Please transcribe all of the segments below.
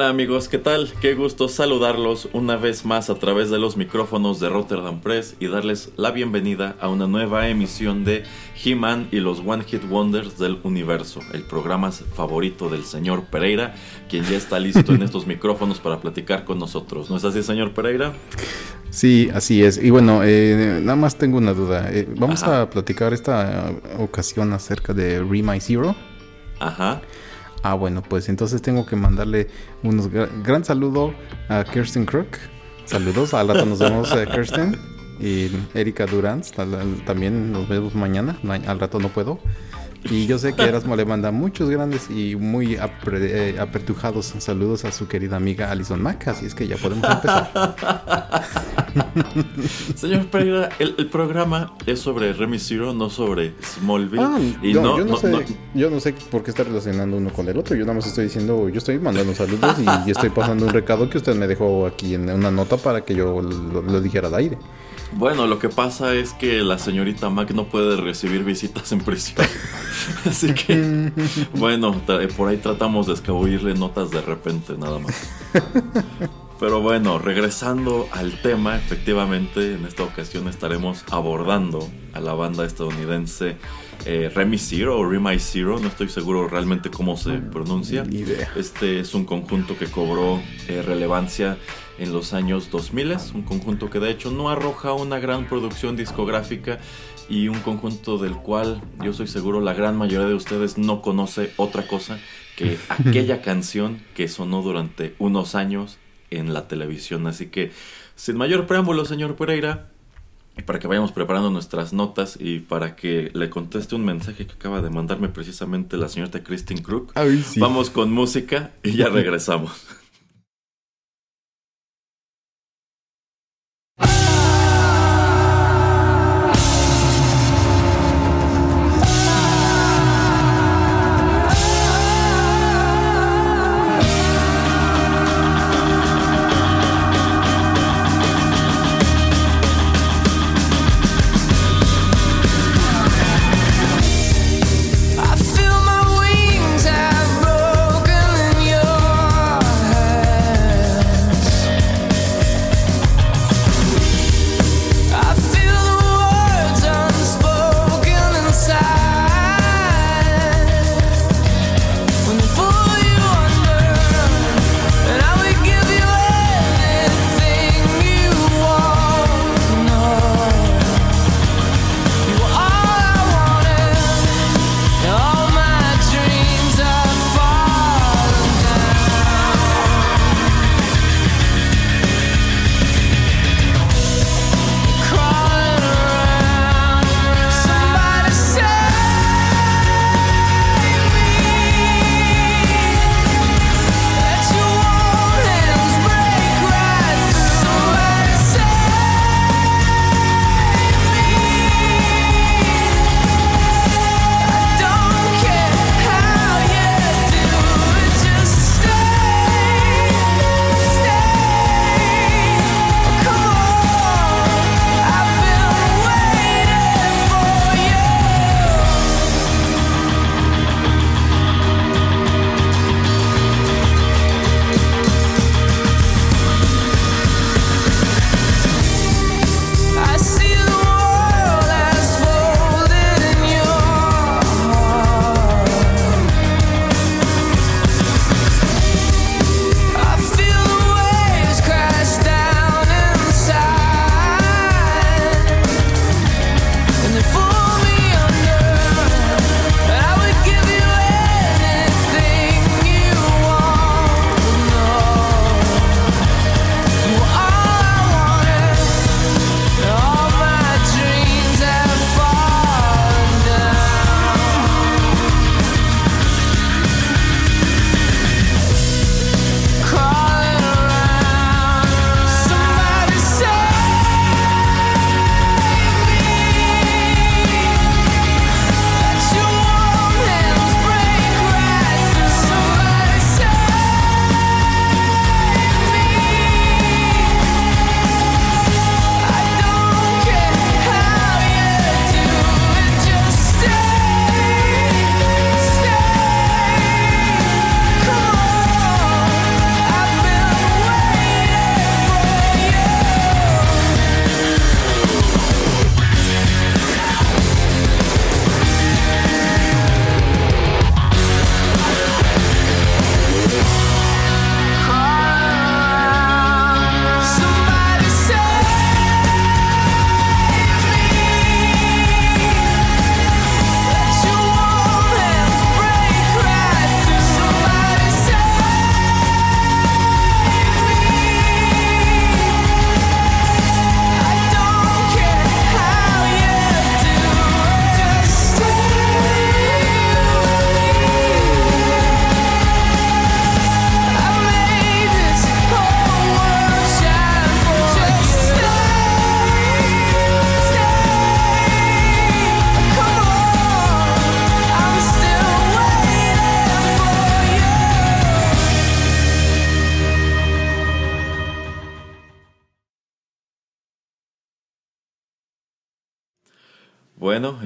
Hola amigos, ¿qué tal? Qué gusto saludarlos una vez más a través de los micrófonos de Rotterdam Press y darles la bienvenida a una nueva emisión de He-Man y los One Hit Wonders del Universo, el programa favorito del señor Pereira, quien ya está listo en estos micrófonos para platicar con nosotros. ¿No es así, señor Pereira? Sí, así es. Y bueno, eh, nada más tengo una duda. Eh, vamos Ajá. a platicar esta ocasión acerca de Re My Zero. Ajá. Ah, bueno, pues entonces tengo que mandarle un gran saludo a Kirsten Crook. Saludos, al rato nos vemos, eh, Kirsten. Y Erika Durant, también nos vemos mañana. Ma- Al rato no puedo. Y yo sé que Erasmo le manda muchos grandes y muy apre- eh, apertujados saludos a su querida amiga Alison Mack. Así es que ya podemos empezar. Señor Pereira, el, el programa es sobre Remy Zero, no sobre Smallville. Ah, y yo, no, yo no no- sé, no- yo no sé por qué está relacionando uno con el otro. Yo nada más estoy diciendo, yo estoy mandando saludos y, y estoy pasando un recado que usted me dejó aquí en una nota para que yo lo, lo dijera al aire. Bueno, lo que pasa es que la señorita Mac no puede recibir visitas en prisión. Así que, bueno, tra- por ahí tratamos de escabullirle notas de repente, nada más. Pero bueno, regresando al tema, efectivamente, en esta ocasión estaremos abordando a la banda estadounidense eh, Remy Zero o Remy Zero, no estoy seguro realmente cómo se pronuncia. Ni idea. Este es un conjunto que cobró eh, relevancia en los años 2000, un conjunto que de hecho no arroja una gran producción discográfica y un conjunto del cual yo soy seguro la gran mayoría de ustedes no conoce otra cosa que aquella canción que sonó durante unos años en la televisión. Así que, sin mayor preámbulo, señor Pereira, y para que vayamos preparando nuestras notas y para que le conteste un mensaje que acaba de mandarme precisamente la señorita Christine Crook, Ay, sí. vamos con música y ya regresamos.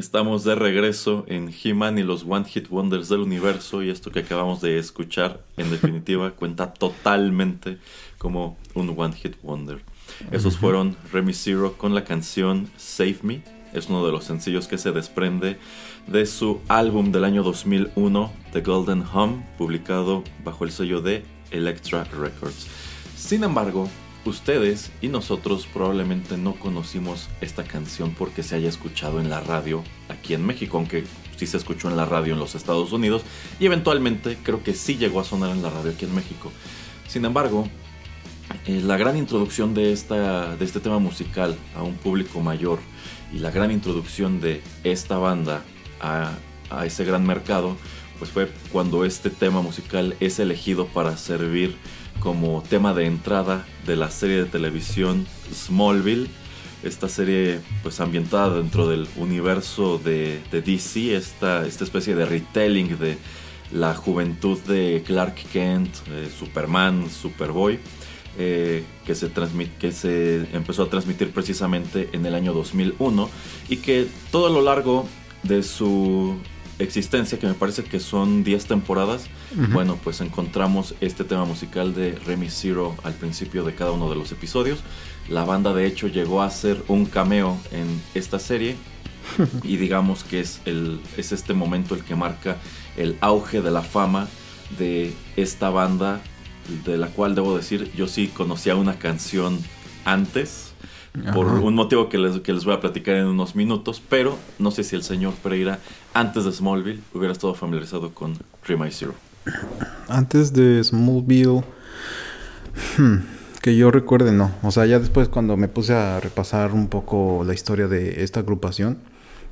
estamos de regreso en He-Man y los One Hit Wonders del universo y esto que acabamos de escuchar en definitiva cuenta totalmente como un One Hit Wonder. Esos fueron Remy Zero con la canción Save Me. Es uno de los sencillos que se desprende de su álbum del año 2001, The Golden Hum, publicado bajo el sello de Electra Records. Sin embargo, Ustedes y nosotros probablemente no conocimos esta canción porque se haya escuchado en la radio aquí en México, aunque sí se escuchó en la radio en los Estados Unidos y eventualmente creo que sí llegó a sonar en la radio aquí en México. Sin embargo, eh, la gran introducción de, esta, de este tema musical a un público mayor y la gran introducción de esta banda a, a ese gran mercado, pues fue cuando este tema musical es elegido para servir como tema de entrada de la serie de televisión Smallville. Esta serie pues ambientada dentro del universo de, DC, esta, esta especie de retelling de la juventud de Clark Kent, Superman, Superboy, eh, que, se que se empezó a transmitir precisamente en el año 2001 y que todo a lo largo de su existencia, que me parece que son 10 temporadas, bueno, pues encontramos este tema musical de Remy Zero al principio de cada uno de los episodios. La banda de hecho llegó a hacer un cameo en esta serie y digamos que es, el, es este momento el que marca el auge de la fama de esta banda, de la cual debo decir, yo sí conocía una canción antes por un motivo que les, que les voy a platicar en unos minutos, pero no sé si el señor Pereira, antes de Smallville, hubiera estado familiarizado con Remy Zero. Antes de Smallville, hmm, que yo recuerde, no. O sea, ya después cuando me puse a repasar un poco la historia de esta agrupación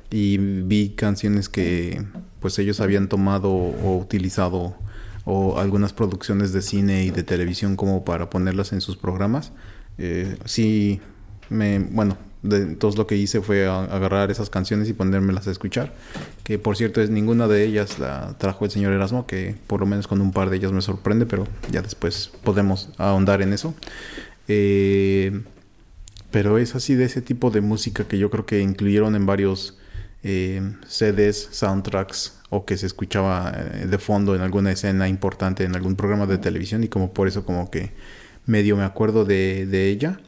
y vi canciones que pues ellos habían tomado o utilizado o algunas producciones de cine y de televisión como para ponerlas en sus programas, eh, sí bueno, de, entonces lo que hice fue agarrar esas canciones y ponérmelas a escuchar. Que por cierto es ninguna de ellas la trajo el señor Erasmo, que por lo menos con un par de ellas me sorprende, pero ya después podemos ahondar en eso. Eh, pero es así de ese tipo de música que yo creo que incluyeron en varios eh, CDs, soundtracks o que se escuchaba eh, de fondo en alguna escena importante en algún programa de televisión y como por eso como que medio me acuerdo de ella.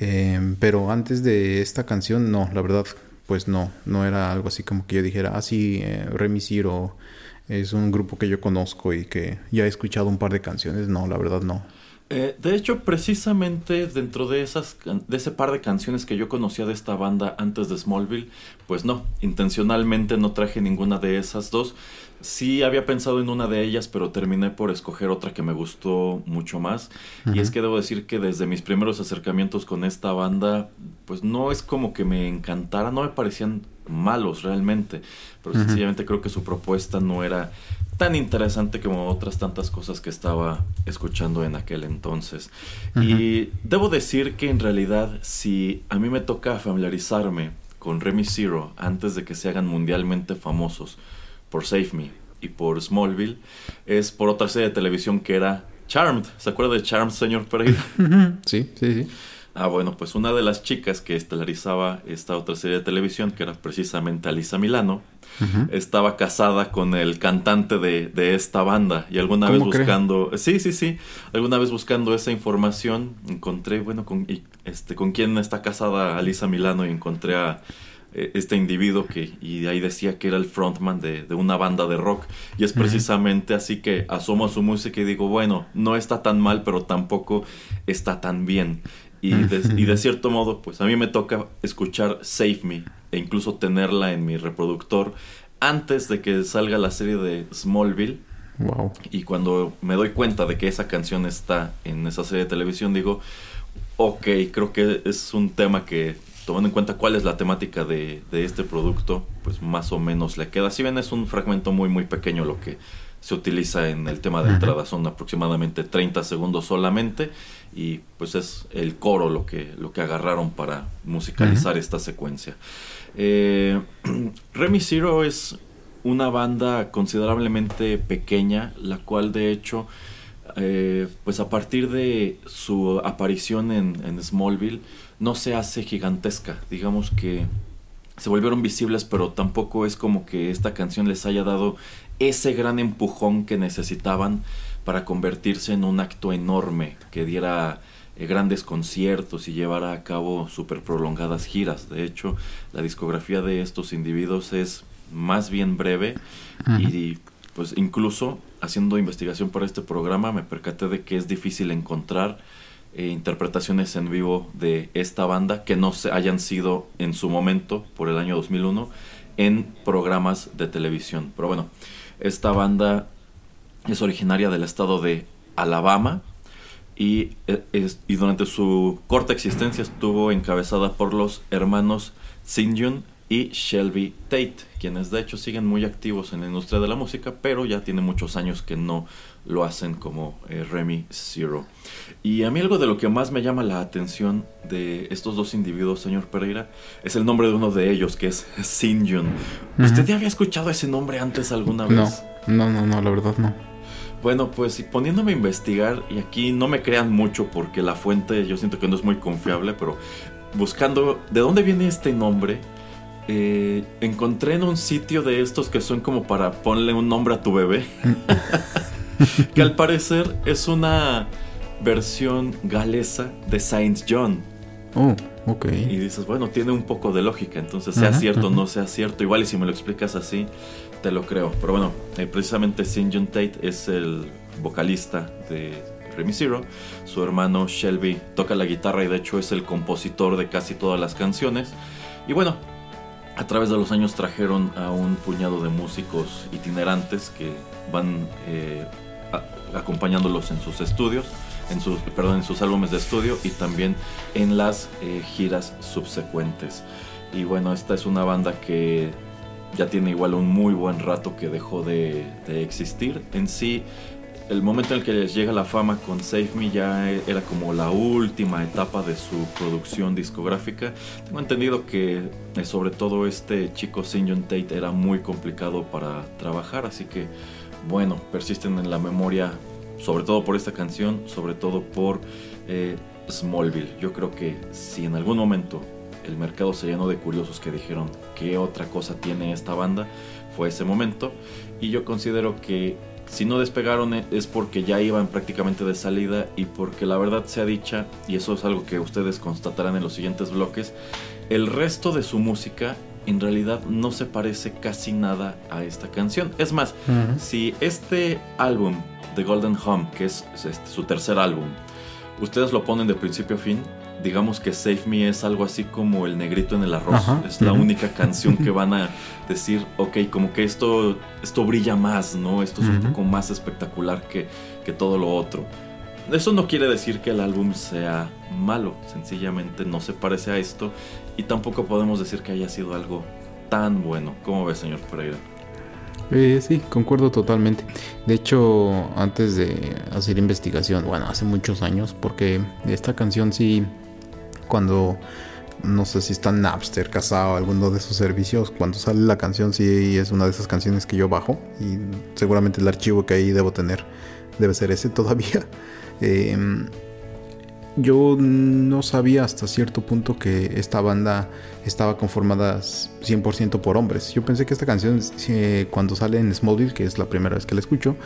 Em, pero antes de esta canción, no, la verdad, pues no, no era algo así como que yo dijera, ah, sí, eh, Remy Ciro es un grupo que yo conozco y que ya he escuchado un par de canciones. No, la verdad no. Eh, de hecho, precisamente dentro de esas de ese par de canciones que yo conocía de esta banda antes de Smallville, pues no, intencionalmente no traje ninguna de esas dos. Sí había pensado en una de ellas, pero terminé por escoger otra que me gustó mucho más. Y es que debo decir que desde mis primeros acercamientos con esta banda, pues no es como que me encantara, no me parecían malos realmente, pero sencillamente creo que su propuesta no era tan interesante como otras tantas cosas que estaba escuchando en aquel entonces. Y debo decir que en realidad si a mí me toca familiarizarme con Remy Zero antes de que se hagan mundialmente famosos, por Save Me y por Smallville es por otra serie de televisión que era Charmed. ¿Se acuerda de Charmed, señor Pereira? Sí, sí, sí. Ah, bueno, pues una de las chicas que estelarizaba esta otra serie de televisión, que era precisamente Alisa Milano, estaba casada con el cantante de, esta banda. Y alguna vez buscando, sí, sí, sí, alguna vez buscando esa información, encontré, bueno, con, este, con quién está casada Alisa Milano y encontré a este individuo que y ahí decía que era el frontman de, una banda de rock. Y es precisamente así que asomo a su música y digo bueno no está tan mal pero tampoco está tan bien. Y de, y de cierto modo pues a mí me toca escuchar Save Me e incluso tenerla en mi reproductor antes de que salga la serie de Smallville. Wow. y cuando me doy cuenta de que esa canción está en esa serie de televisión digo ok creo que es un tema que tomando en cuenta cuál es la temática de, este producto, pues más o menos le queda. Si bien es un fragmento muy muy pequeño lo que se utiliza en el tema de entrada, son aproximadamente 30 segundos solamente y pues es el coro lo que, lo que agarraron para musicalizar esta secuencia. Eh, Remy Zero es una banda considerablemente pequeña, la cual de hecho, eh, pues a partir de su aparición en, en Smallville, no se hace gigantesca. Digamos que se volvieron visibles, pero tampoco es como que esta canción les haya dado ese gran empujón que necesitaban para convertirse en un acto enorme que diera eh, grandes conciertos y llevara a cabo súper prolongadas giras. De hecho, la discografía de estos individuos es más bien breve y pues incluso haciendo investigación para este programa me percaté de que es difícil encontrar eh, interpretaciones en vivo de esta banda que no se hayan sido en su momento, por el año 2001, en programas de televisión. Pero bueno, esta banda es originaria del estado de Alabama y, eh, durante su corta existencia estuvo encabezada por los hermanos Sinjun y Shelby Tate, quienes de hecho siguen muy activos en la industria de la música, pero ya tiene muchos años que no lo hacen como eh, Remy Zero. Y a mí algo de lo que más me llama la atención de estos dos individuos, señor Pereira, es el nombre de uno de ellos, que es Sin ¿Usted ya había escuchado ese nombre antes alguna vez? No, no, no, no, la verdad no. Bueno, pues poniéndome a investigar, y aquí no me crean mucho porque la fuente yo siento que no es muy confiable, pero buscando de dónde viene este nombre, eh, encontré en un sitio de estos que son como para ponle un nombre a tu bebé. que al parecer es una versión galesa de Saint John. Oh, ok. Y dices, bueno, tiene un poco de lógica, entonces sea cierto o no sea cierto. Igual y si me lo explicas así, te lo creo. Pero bueno, eh, precisamente Saint John Tate es el vocalista de Remy Zero. Su hermano Shelby toca la guitarra y de hecho es el compositor de casi todas las canciones. Y bueno, a través de los años trajeron a un puñado de músicos itinerantes que van eh, acompañándolos en sus estudios, en sus, perdón, en sus álbumes de estudio y también en las eh, giras subsecuentes. Y bueno, esta es una banda que ya tiene igual un muy buen rato que dejó de, de existir. En sí, el momento en el que les llega la fama con Save Me ya era como la última etapa de su producción discográfica. Tengo entendido que eh, sobre todo este chico St. Tate era muy complicado para trabajar, así que bueno, persisten en la memoria sobre todo por esta canción, sobre todo por eh, Smallville. Yo creo que si en algún momento el mercado se llenó de curiosos que dijeron qué otra cosa tiene esta banda, fue ese momento. Y yo considero que si no despegaron eh, es porque ya iban prácticamente de salida y porque la verdad sea dicha, y eso es algo que ustedes constatarán en los siguientes bloques, el resto de su música en realidad no se parece casi nada a esta canción. Es más, si este álbum, The Golden Home, que es este, su tercer álbum, ustedes lo ponen de principio a fin, digamos que Save Me es algo así como el negrito en el arroz. Es la única canción que van a decir, ok, como que esto, esto brilla más, ¿no? Esto es un poco más espectacular que, que todo lo otro. Eso no quiere decir que el álbum sea malo, sencillamente no se parece a esto y tampoco podemos decir que haya sido algo tan bueno. ¿Cómo ve, señor Pereira? Eh, sí, concuerdo totalmente. De hecho, antes de hacer investigación, bueno, hace muchos años, porque esta canción sí cuando no sé si está Napster, Casado, alguno de esos servicios, cuando sale la canción sí es una de esas canciones que yo bajo y seguramente el archivo que ahí debo tener debe ser ese todavía. Eh, yo no sabía hasta cierto punto que esta banda estaba conformada 100% por hombres. Yo pensé que esta canción, cuando sale en Smallville, que es la primera vez que la escucho,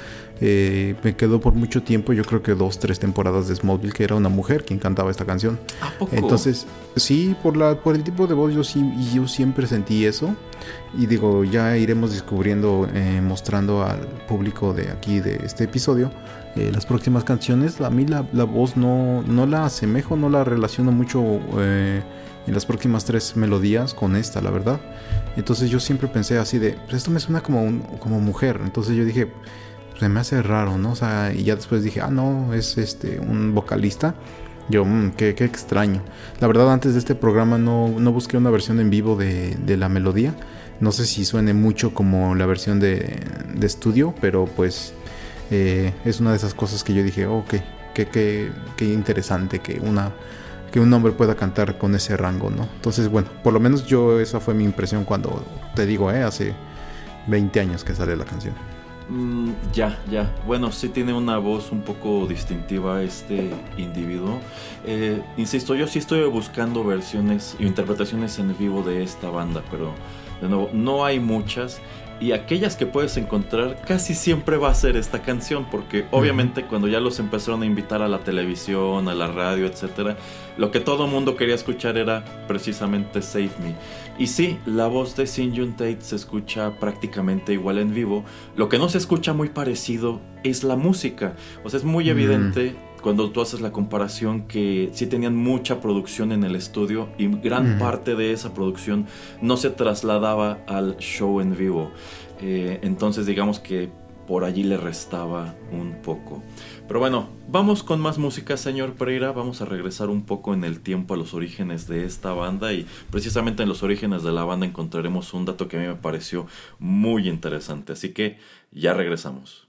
eh, me quedó por mucho tiempo, yo creo que dos, tres temporadas de Smallville, que era una mujer quien cantaba esta canción. Entonces, sí, por, la, por el tipo de voz, yo, sí, yo siempre sentí eso. Y digo, ya iremos descubriendo, eh, mostrando al público de aquí, de este episodio, eh, las próximas canciones. A mí la, voz no, no, la asemejo, no la relaciono mucho eh, en las próximas tres melodías con esta, la verdad. Entonces yo siempre pensé así de, pues esto me suena como, como mujer. Entonces yo dije, se me hace raro, ¿no? O sea, y ya después dije, ah, no, es este un vocalista. Yo, mmm, qué, extraño. La verdad, antes de este programa no, no busqué una versión en vivo de, de, la melodía. No sé si suene mucho como la versión de, de estudio, pero pues eh, es una de esas cosas que yo dije, oh, qué, qué, interesante que, una, que un hombre pueda cantar con ese rango, ¿no? Entonces, bueno, por lo menos yo esa fue mi impresión cuando te digo, eh, hace 20 años que sale la canción. Mm, ya, ya. Bueno, sí tiene una voz un poco distintiva este individuo. Eh, insisto, yo sí estoy buscando versiones y interpretaciones en vivo de esta banda, pero de nuevo, no hay muchas. Y aquellas que puedes encontrar casi siempre va a ser esta canción, porque obviamente cuando ya los empezaron a invitar a la televisión, a la radio, etc., lo que todo mundo quería escuchar era precisamente Save Me. Y sí, la voz de Sin Jun Tate se escucha prácticamente igual en vivo. Lo que no se escucha muy parecido es la música. O sea, es muy evidente cuando tú haces la comparación que sí tenían mucha producción en el estudio y gran parte de esa producción no se trasladaba al show en vivo. Eh, entonces digamos que por allí le restaba un poco. Pero bueno, vamos con más música, señor Pereira. Vamos a regresar un poco en el tiempo a los orígenes de esta banda y precisamente en los orígenes de la banda encontraremos un dato que a mí me pareció muy interesante. Así que ya regresamos.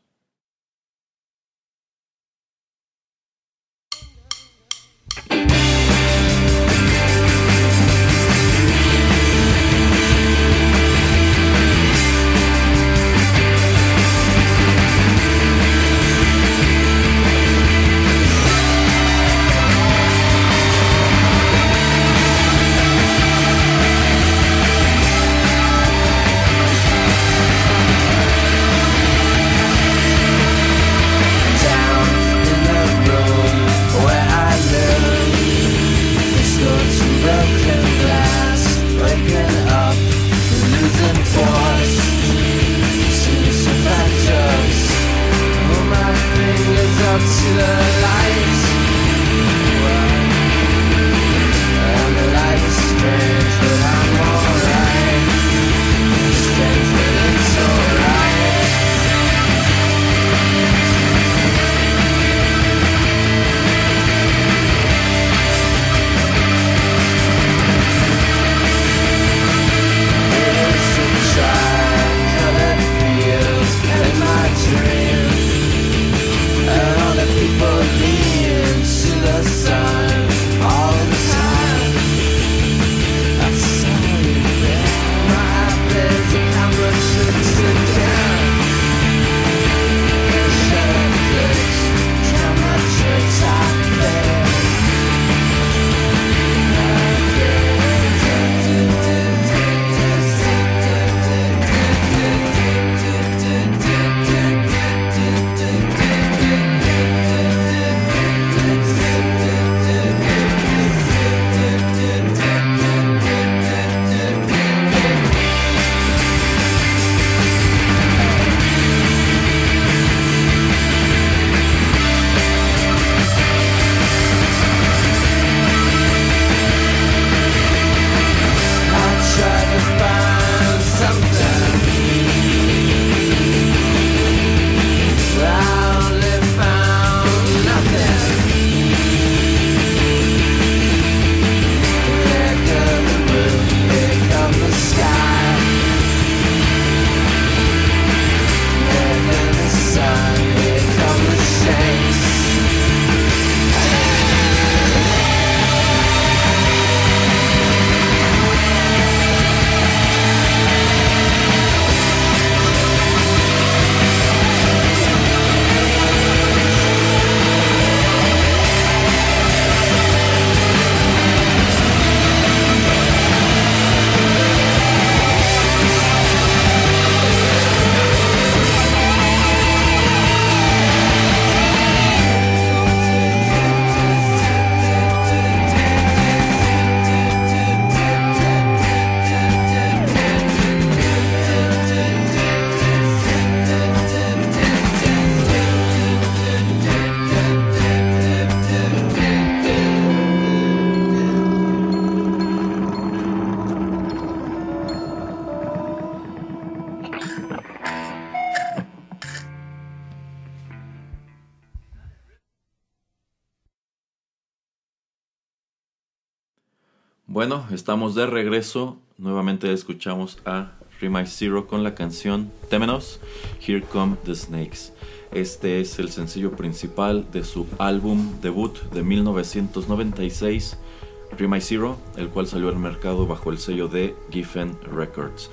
Estamos de regreso. Nuevamente escuchamos a Remind Zero con la canción Temenos, Here Come the Snakes. Este es el sencillo principal de su álbum debut de 1996, Rima Zero, el cual salió al mercado bajo el sello de Giffen Records.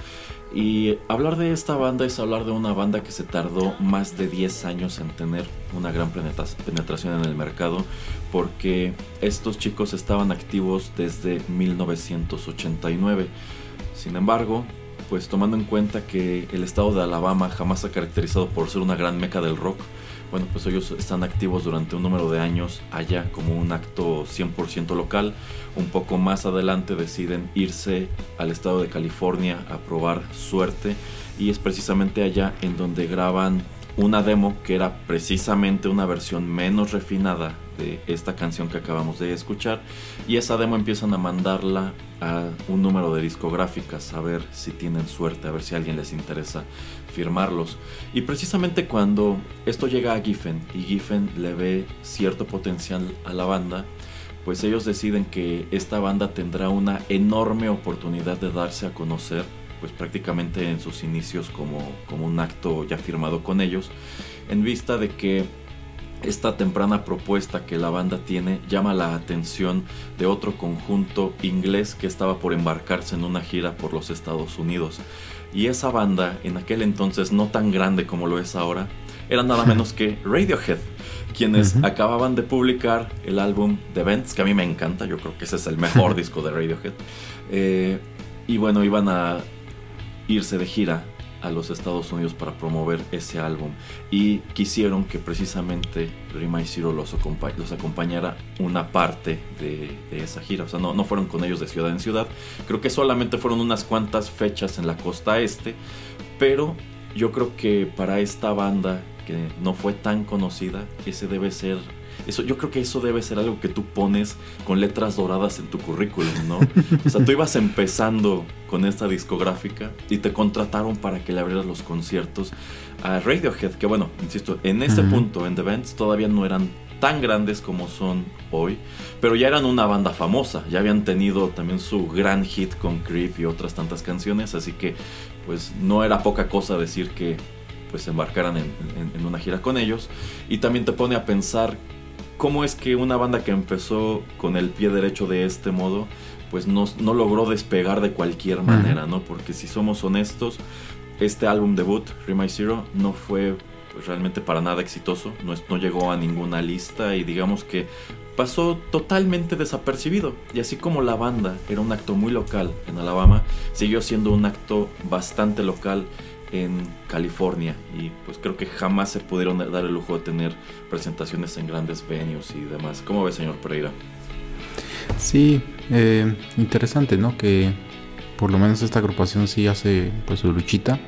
Y hablar de esta banda es hablar de una banda que se tardó más de 10 años en tener una gran penetración en el mercado, porque estos chicos estaban activos desde 1989. Sin embargo, pues tomando en cuenta que el estado de Alabama jamás ha caracterizado por ser una gran meca del rock, bueno, pues ellos están activos durante un número de años allá como un acto 100% local. Un poco más adelante deciden irse al estado de California a probar suerte y es precisamente allá en donde graban una demo que era precisamente una versión menos refinada de esta canción que acabamos de escuchar y esa demo empiezan a mandarla a un número de discográficas a ver si tienen suerte, a ver si a alguien les interesa firmarlos. Y precisamente cuando esto llega a Giffen y Giffen le ve cierto potencial a la banda, pues ellos deciden que esta banda tendrá una enorme oportunidad de darse a conocer, pues prácticamente en sus inicios como, como un acto ya firmado con ellos, en vista de que esta temprana propuesta que la banda tiene llama la atención de otro conjunto inglés que estaba por embarcarse en una gira por los Estados Unidos. Y esa banda, en aquel entonces no tan grande como lo es ahora, era nada menos que Radiohead, quienes acababan de publicar el álbum The Vents, que a mí me encanta, yo creo que ese es el mejor disco de Radiohead. Eh, y bueno, iban a irse de gira a los Estados Unidos para promover ese álbum y quisieron que precisamente Rima y Zero los, acompañara una parte de, esa gira. O sea, no, no fueron con ellos de ciudad en ciudad. Creo que solamente fueron unas cuantas fechas en la costa este, pero yo creo que para esta banda que no fue tan conocida, ese debe ser eso, yo creo que eso debe ser algo que tú pones con letras doradas en tu currículum, ¿no? O sea, tú ibas empezando con esta discográfica y te contrataron para que le abrieras los conciertos a Radiohead, que bueno, insisto, en ese punto, en The Bands, todavía no eran tan grandes como son hoy, pero ya eran una banda famosa, ya habían tenido también su gran hit con Creep y otras tantas canciones, así que pues no era poca cosa decir que pues embarcaran en, en, una gira con ellos y también te pone a pensar cómo es que una banda que empezó con el pie derecho de este modo, pues no, no logró despegar de cualquier manera, ¿no? Porque si somos honestos, este álbum debut, Remind Zero, no fue pues, realmente para nada exitoso, no, no llegó a ninguna lista y digamos que pasó totalmente desapercibido. Y así como la banda era un acto muy local en Alabama, siguió siendo un acto bastante local en California y pues creo que jamás se pudieron dar el lujo de tener presentaciones en grandes venues y demás. ¿Cómo ve, señor Pereira? Sí, eh, interesante, ¿no? Que por lo menos esta agrupación sí hace pues su luchita.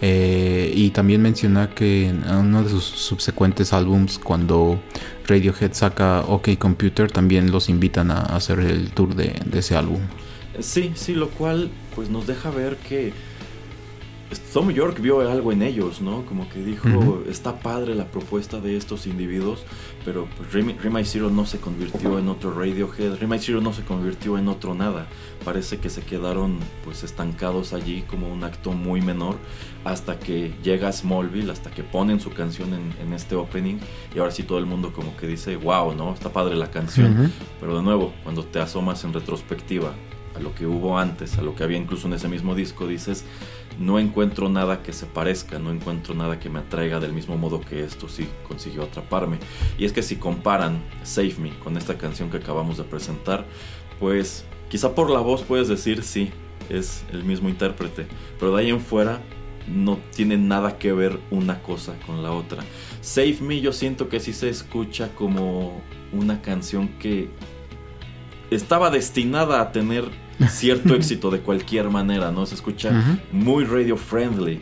Eh, y también menciona que en uno de sus subsecuentes álbums, cuando Radiohead saca OK Computer, también los invitan a hacer el tour de, de ese álbum. Sí, sí, lo cual pues nos deja ver que Tom York vio algo en ellos, ¿no? Como que dijo, está padre la propuesta de estos individuos, pero pues, Rima Zero no se convirtió en otro Radiohead, Rima Zero no se convirtió en otro nada. Parece que se quedaron pues estancados allí como un acto muy menor hasta que llega Smallville, hasta que ponen su canción en, este opening y ahora sí todo el mundo como que dice, wow, ¿no? Está padre la canción. Pero de nuevo, cuando te asomas en retrospectiva a lo que hubo antes, a lo que había incluso en ese mismo disco, dices, no encuentro nada que se parezca, no encuentro nada que me atraiga del mismo modo que esto sí consiguió atraparme. Y es que si comparan Save Me con esta canción que acabamos de presentar, pues quizá por la voz puedes decir sí, es el mismo intérprete, pero de ahí en fuera no tiene nada que ver una cosa con la otra. Save Me yo siento que sí se escucha como una canción que estaba destinada a tener cierto éxito de cualquier manera, ¿no? Se escucha muy radio friendly.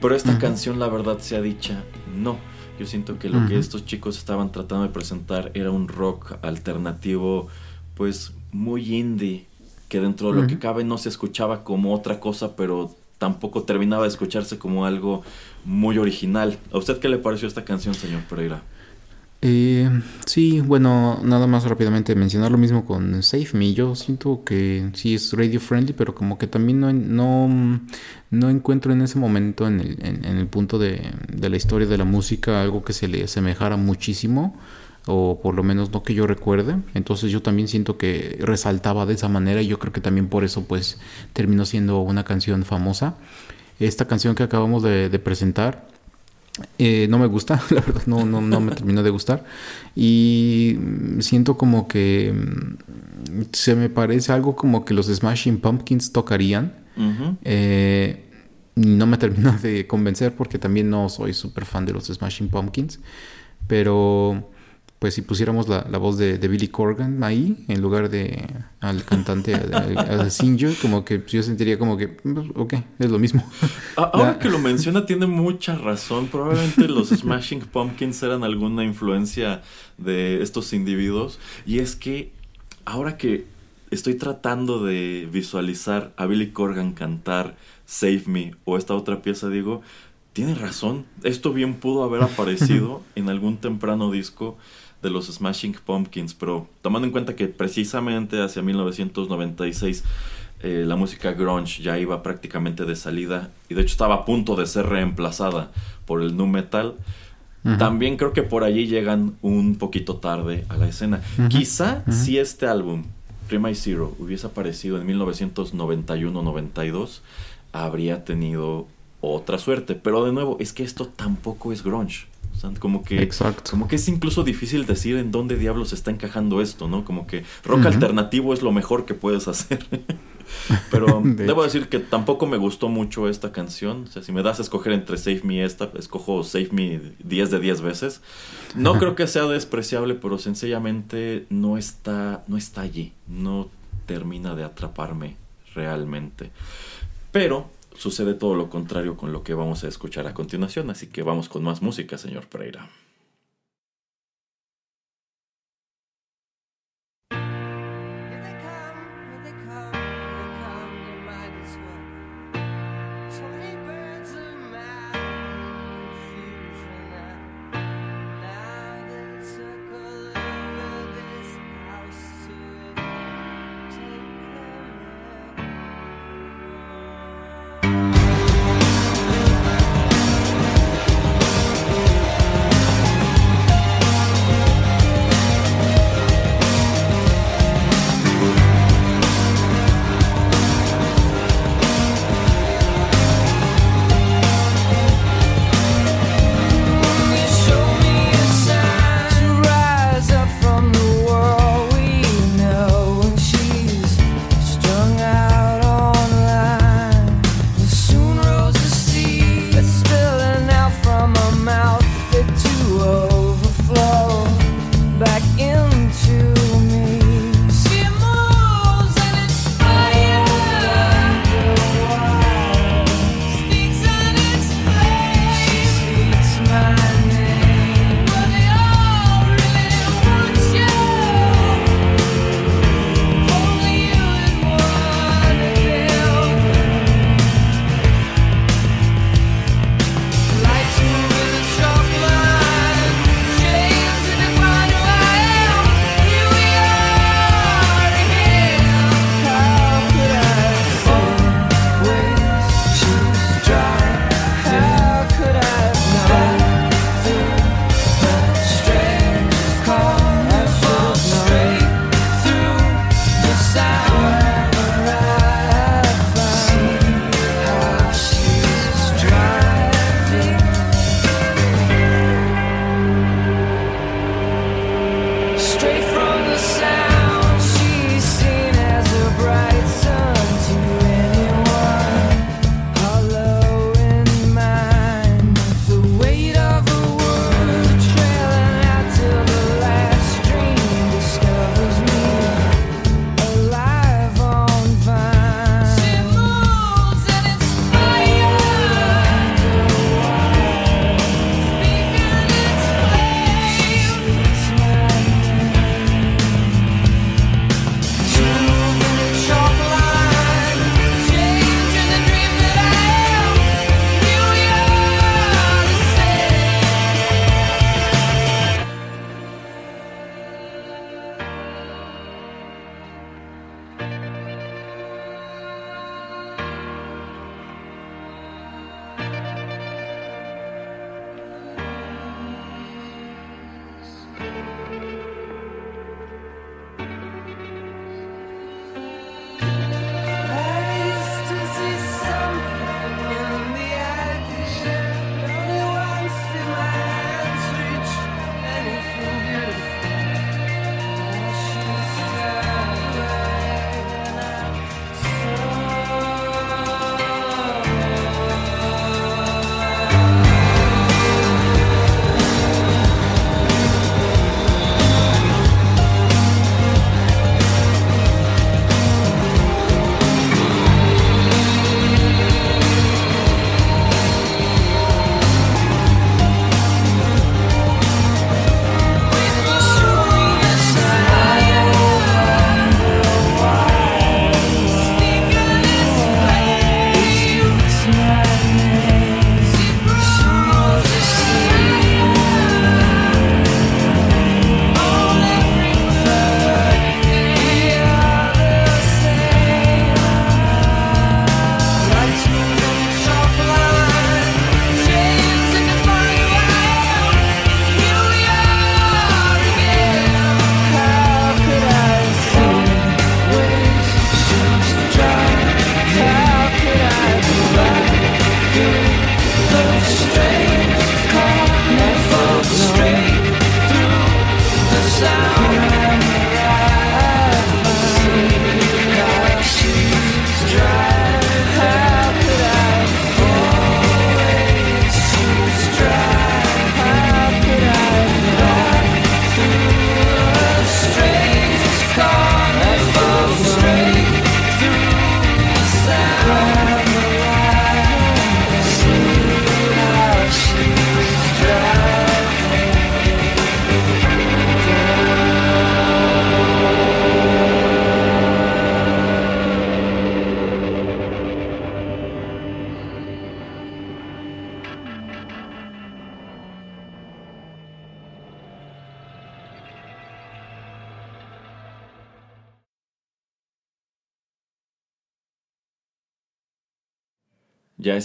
Pero esta canción, la verdad sea dicha, no. Yo siento que lo que estos chicos estaban tratando de presentar era un rock alternativo, pues muy indie, que dentro de lo que cabe no se escuchaba como otra cosa, pero tampoco terminaba de escucharse como algo muy original. ¿A usted qué le pareció esta canción, señor Pereira? Eh, sí, bueno, nada más rápidamente mencionar lo mismo con Save Me. Yo siento que sí es radio friendly, pero como que también no, no, no encuentro en ese momento, en el, en, el punto de, de, la historia de la música, algo que se le asemejara muchísimo o por lo menos no que yo recuerde. Entonces yo también siento que resaltaba de esa manera y yo creo que también por eso pues terminó siendo una canción famosa. Esta canción que acabamos de, presentar eh, no me gusta, la verdad no, no, no me terminó de gustar y siento como que mm, se me parece algo como que los Smashing Pumpkins tocarían. Eh, no me terminó de convencer porque también no soy súper fan de los Smashing Pumpkins, pero pues si pusiéramos la, voz de, Billy Corgan ahí en lugar de al cantante a, Singer, como que yo sentiría como que pues, ok, es lo mismo. Ahora que lo menciona tiene mucha razón. Probablemente los Smashing Pumpkins eran alguna influencia de estos individuos y es que ahora que estoy tratando de visualizar a Billy Corgan cantar Save Me o esta otra pieza digo, tiene razón, esto bien pudo haber aparecido en algún temprano disco de los Smashing Pumpkins, pero tomando en cuenta que precisamente hacia 1996 eh, la música grunge ya iba prácticamente de salida y de hecho estaba a punto de ser reemplazada por el nu metal. También creo que por allí llegan un poquito tarde a la escena. Quizá si este álbum, Prima Zero, hubiese aparecido en 1991-92, habría tenido otra suerte. Pero de nuevo, es que esto tampoco es grunge como que, como que es incluso difícil decir en dónde diablos está encajando esto, ¿no? Como que rock alternativo es lo mejor que puedes hacer. Pero debo decir que tampoco me gustó mucho esta canción. O sea, si me das a escoger entre Save Me y esta, escojo Save Me 10 de 10 veces. No creo que sea despreciable, pero sencillamente no está, no está allí. No termina de atraparme realmente. Pero sucede todo lo contrario con lo que vamos a escuchar a continuación, así que vamos con más música, señor Pereira.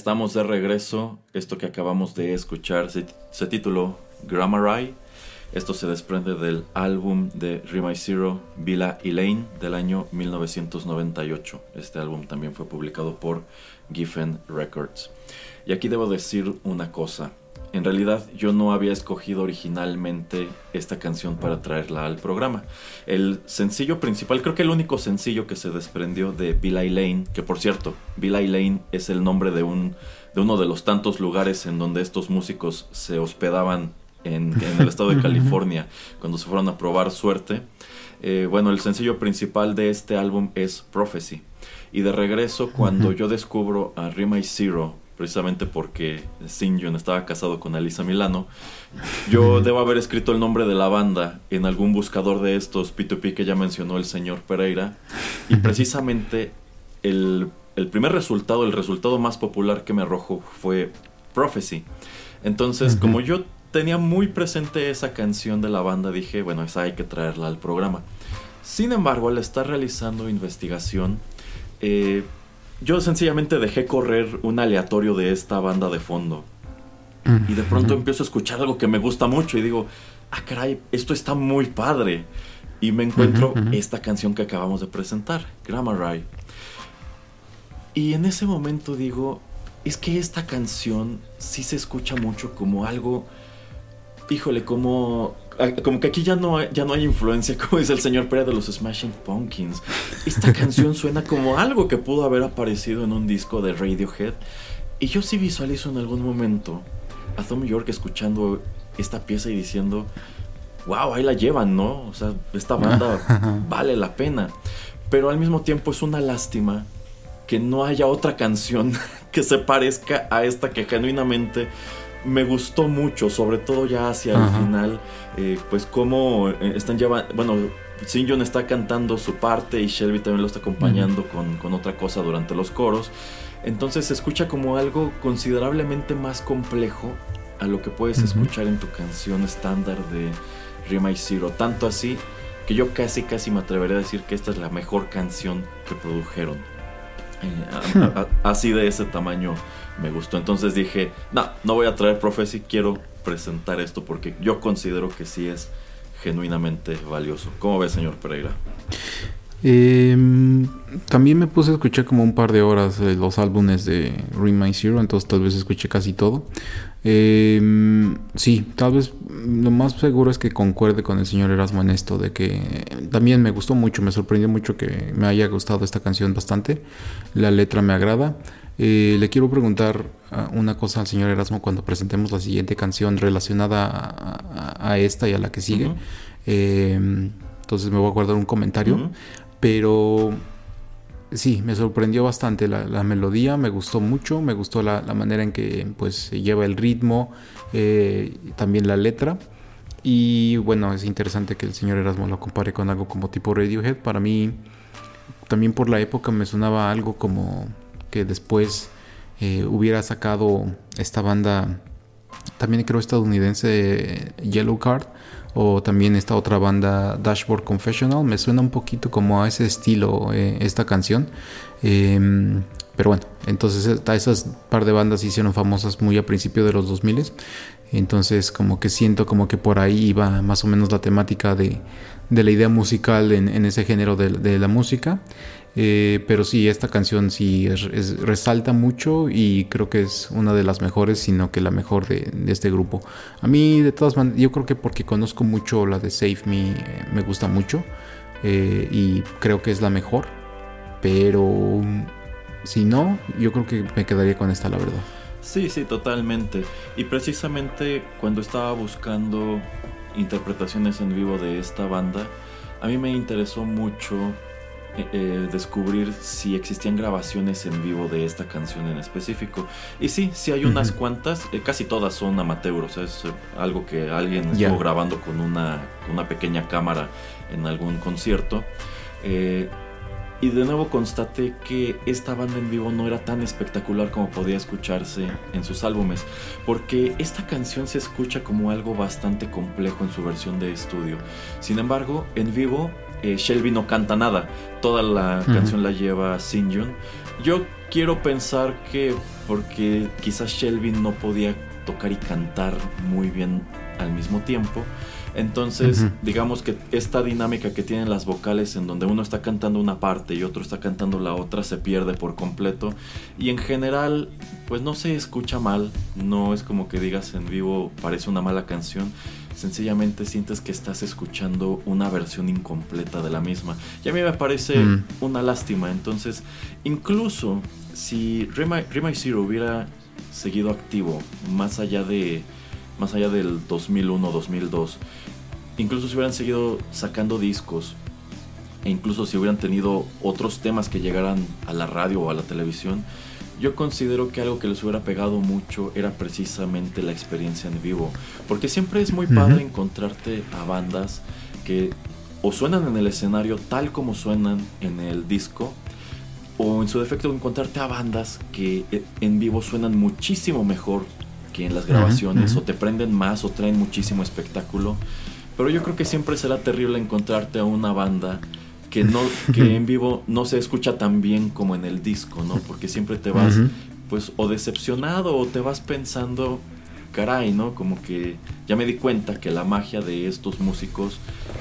Estamos de regreso. Esto que acabamos de escuchar se, se tituló Grammar Esto se desprende del álbum de Rima Zero, Villa Elaine, del año 1998. Este álbum también fue publicado por Giffen Records. Y aquí debo decir una cosa. En realidad yo no había escogido originalmente esta canción para traerla al programa. El sencillo principal, creo que el único sencillo que se desprendió de Bill Lane, que por cierto, Bill Lane es el nombre de, un, de uno de los tantos lugares en donde estos músicos se hospedaban en, el estado de California cuando se fueron a probar suerte. Eh, bueno, el sencillo principal de este álbum es Prophecy. Y de regreso, cuando yo descubro a Rima Zero, precisamente porque Sinjun estaba casado con Alisa Milano, yo debo haber escrito el nombre de la banda en algún buscador de estos P2P que ya mencionó el señor Pereira. Y precisamente el, primer resultado, el resultado más popular que me arrojó fue Prophecy. Entonces, como yo tenía muy presente esa canción de la banda, dije, bueno, esa hay que traerla al programa. Sin embargo, al estar realizando investigación, eh, yo sencillamente dejé correr un aleatorio de esta banda de fondo. Y de pronto empiezo a escuchar algo que me gusta mucho y digo, ah, caray, esto está muy padre. Y me encuentro esta canción que acabamos de presentar, Grammar Y en ese momento digo, es que esta canción sí se escucha mucho como algo, híjole, como como que aquí ya no, hay, ya no hay influencia, como dice el señor Pérez de los Smashing Pumpkins. Esta canción suena como algo que pudo haber aparecido en un disco de Radiohead. Y yo sí visualizo en algún momento a Tom York escuchando esta pieza y diciendo, wow, ahí la llevan, ¿no? O sea, esta banda vale la pena. Pero al mismo tiempo es una lástima que no haya otra canción que se parezca a esta que genuinamente me gustó mucho, sobre todo ya hacia el final, eh, pues cómo eh, están llevando, bueno, Sin está cantando su parte y Shelby también lo está acompañando con, otra cosa durante los coros. Entonces se escucha como algo considerablemente más complejo a lo que puedes escuchar en tu canción estándar de Rima y Zero. Tanto así que yo casi casi me atrevería a decir que esta es la mejor canción que produjeron. Así de ese tamaño me gustó. Entonces dije, no, no voy a traer Prophecy, quiero presentar esto porque yo considero que sí es genuinamente valioso. ¿Cómo ves, señor Pereira? Em, también me puse a escuchar como un par de horas los álbumes de Ring My Zero, entonces tal vez escuché casi todo. Em, sí, tal vez lo más seguro es que concuerde con el señor Erasmo en esto, de que también me gustó mucho, me sorprendió mucho que me haya gustado esta canción bastante. La letra me agrada. Eh, le quiero preguntar ah, una cosa al señor Erasmo cuando presentemos la siguiente canción relacionada a, esta y a la que sigue. Em, entonces me voy a guardar un comentario. Pero sí, me sorprendió bastante la, melodía, me gustó mucho, me gustó la, manera en que pues se lleva el ritmo, eh, también la letra. Y bueno, es interesante que el señor Erasmo lo compare con algo como tipo Radiohead. Para mí, también por la época me sonaba algo como que después eh, hubiera sacado esta banda, también creo estadounidense, Yellow Card, o también esta otra banda, Dashboard Confessional. Me suena un poquito como a ese estilo eh, esta canción. Em, pero bueno, entonces esas par de bandas hicieron famosas muy a principio de los 2000. Entonces como que siento como que por ahí iba más o menos la temática de, la idea musical en, ese género de, de la música. Eh, pero sí, esta canción sí resalta mucho y creo que es una de las mejores, sino que la mejor de, este grupo. A mí, de todas maneras, yo creo que porque conozco mucho la de Save Me, me gusta mucho eh, y creo que es la mejor. Pero mm, si no, yo creo que me quedaría con esta, la verdad. Sí, sí, totalmente. Y precisamente cuando estaba buscando interpretaciones en vivo de esta banda, a mí me interesó mucho eh, eh, descubrir si existían grabaciones en vivo de esta canción en específico. Y sí, sí hay unas cuantas, eh, casi todas son amateuros, es algo que alguien estuvo grabando con una, una, pequeña cámara en algún concierto. y de nuevo constaté que esta banda en vivo no era tan espectacular como podía escucharse en sus álbumes, porque esta canción se escucha como algo bastante complejo en su versión de estudio. Sin embargo, en vivo eh, Shelby no canta nada, toda la canción la lleva Sin Yo quiero pensar que porque quizás Shelby no podía tocar y cantar muy bien al mismo tiempo. Entonces, digamos que esta dinámica que tienen las vocales en donde uno está cantando una parte y otro está cantando la otra se pierde por completo. Y en general, pues no se escucha mal, no es como que digas en vivo parece una mala canción. Sencillamente sientes que estás escuchando una versión incompleta de la misma. Y a mí me parece una lástima. Entonces, incluso si Rima Zero hubiera seguido activo más allá de más allá del 2001-2002 incluso si hubieran seguido sacando discos e incluso si hubieran tenido otros temas que llegaran a la radio o a la televisión yo considero que algo que les hubiera pegado mucho era precisamente la experiencia en vivo porque siempre es muy padre encontrarte a bandas que o suenan en el escenario tal como suenan en el disco o en su defecto encontrarte a bandas que eh, en vivo suenan muchísimo mejor que en las grabaciones o te prenden más o traen muchísimo espectáculo. Pero yo creo que siempre será terrible encontrarte a una banda que no que en vivo no se escucha tan bien como en el disco, ¿no? Porque siempre te vas pues o decepcionado o te vas pensando caray, ¿no? Como que ya me di cuenta que la magia de estos músicos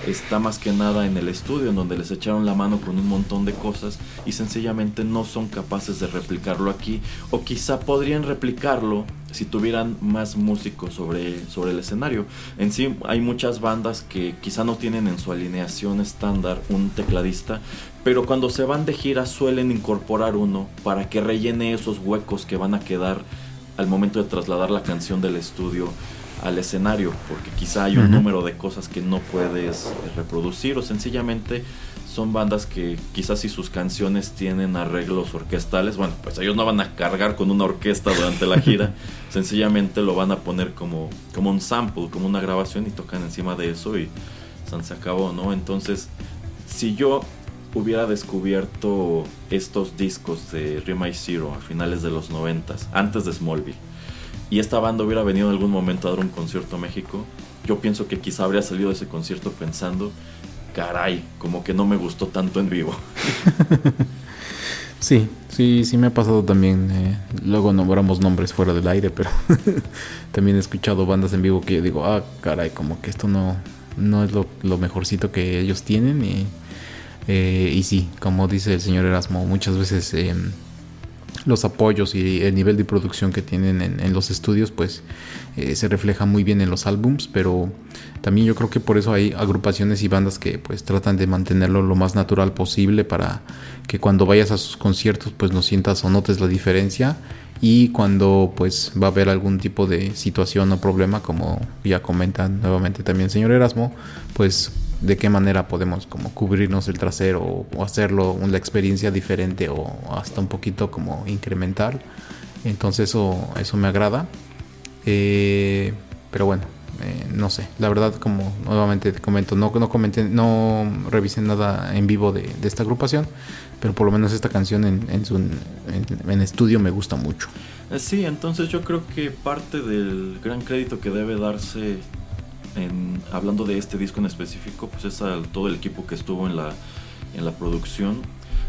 está más que nada en el estudio, en donde les echaron la mano con un montón de cosas y sencillamente no son capaces de replicarlo aquí. O quizá podrían replicarlo si tuvieran más músicos sobre, sobre el escenario. En sí hay muchas bandas que quizá no tienen en su alineación estándar un tecladista, pero cuando se van de gira suelen incorporar uno para que rellene esos huecos que van a quedar al momento de trasladar la canción del estudio al escenario, porque quizá hay un número de cosas que no puedes eh, reproducir o sencillamente son bandas que quizás si sus canciones tienen arreglos orquestales, bueno, pues ellos no van a cargar con una orquesta durante la gira, sencillamente lo van a poner como, como un sample, como una grabación y tocan encima de eso y se acabó, ¿no? Entonces, si yo hubiera descubierto estos discos de Rima Zero a finales de los 90, antes de Smallville, y esta banda hubiera venido en algún momento a dar un concierto a México, yo pienso que quizá habría salido de ese concierto pensando, caray, como que no me gustó tanto en vivo. Sí, sí, sí me ha pasado también. Eh, luego nombramos nombres fuera del aire, pero también he escuchado bandas en vivo que yo digo, ah, caray, como que esto no, no es lo, lo mejorcito que ellos tienen y eh, y sí, como dice el señor Erasmo, muchas veces em, los apoyos y el nivel de producción que tienen en, los estudios pues eh, se refleja muy bien en los álbums pero también yo creo que por eso hay agrupaciones y bandas que pues tratan de mantenerlo lo más natural posible para que cuando vayas a sus conciertos pues no sientas o notes la diferencia y cuando pues va a haber algún tipo de situación o problema como ya comenta nuevamente también el señor Erasmo pues de qué manera podemos como cubrirnos el trasero o, hacerlo una experiencia diferente o hasta un poquito como incremental. Entonces eso, eso me agrada. Eh, pero bueno, eh, no sé. La verdad, como nuevamente te comento, no, no comenten, no revisen nada en vivo de, esta agrupación. Pero por lo menos esta canción en, en, su, en estudio me gusta mucho. Eh, sí, entonces yo creo que parte del gran crédito que debe darse hablando de este disco en específico, pues es todo el equipo que estuvo en la, en la producción.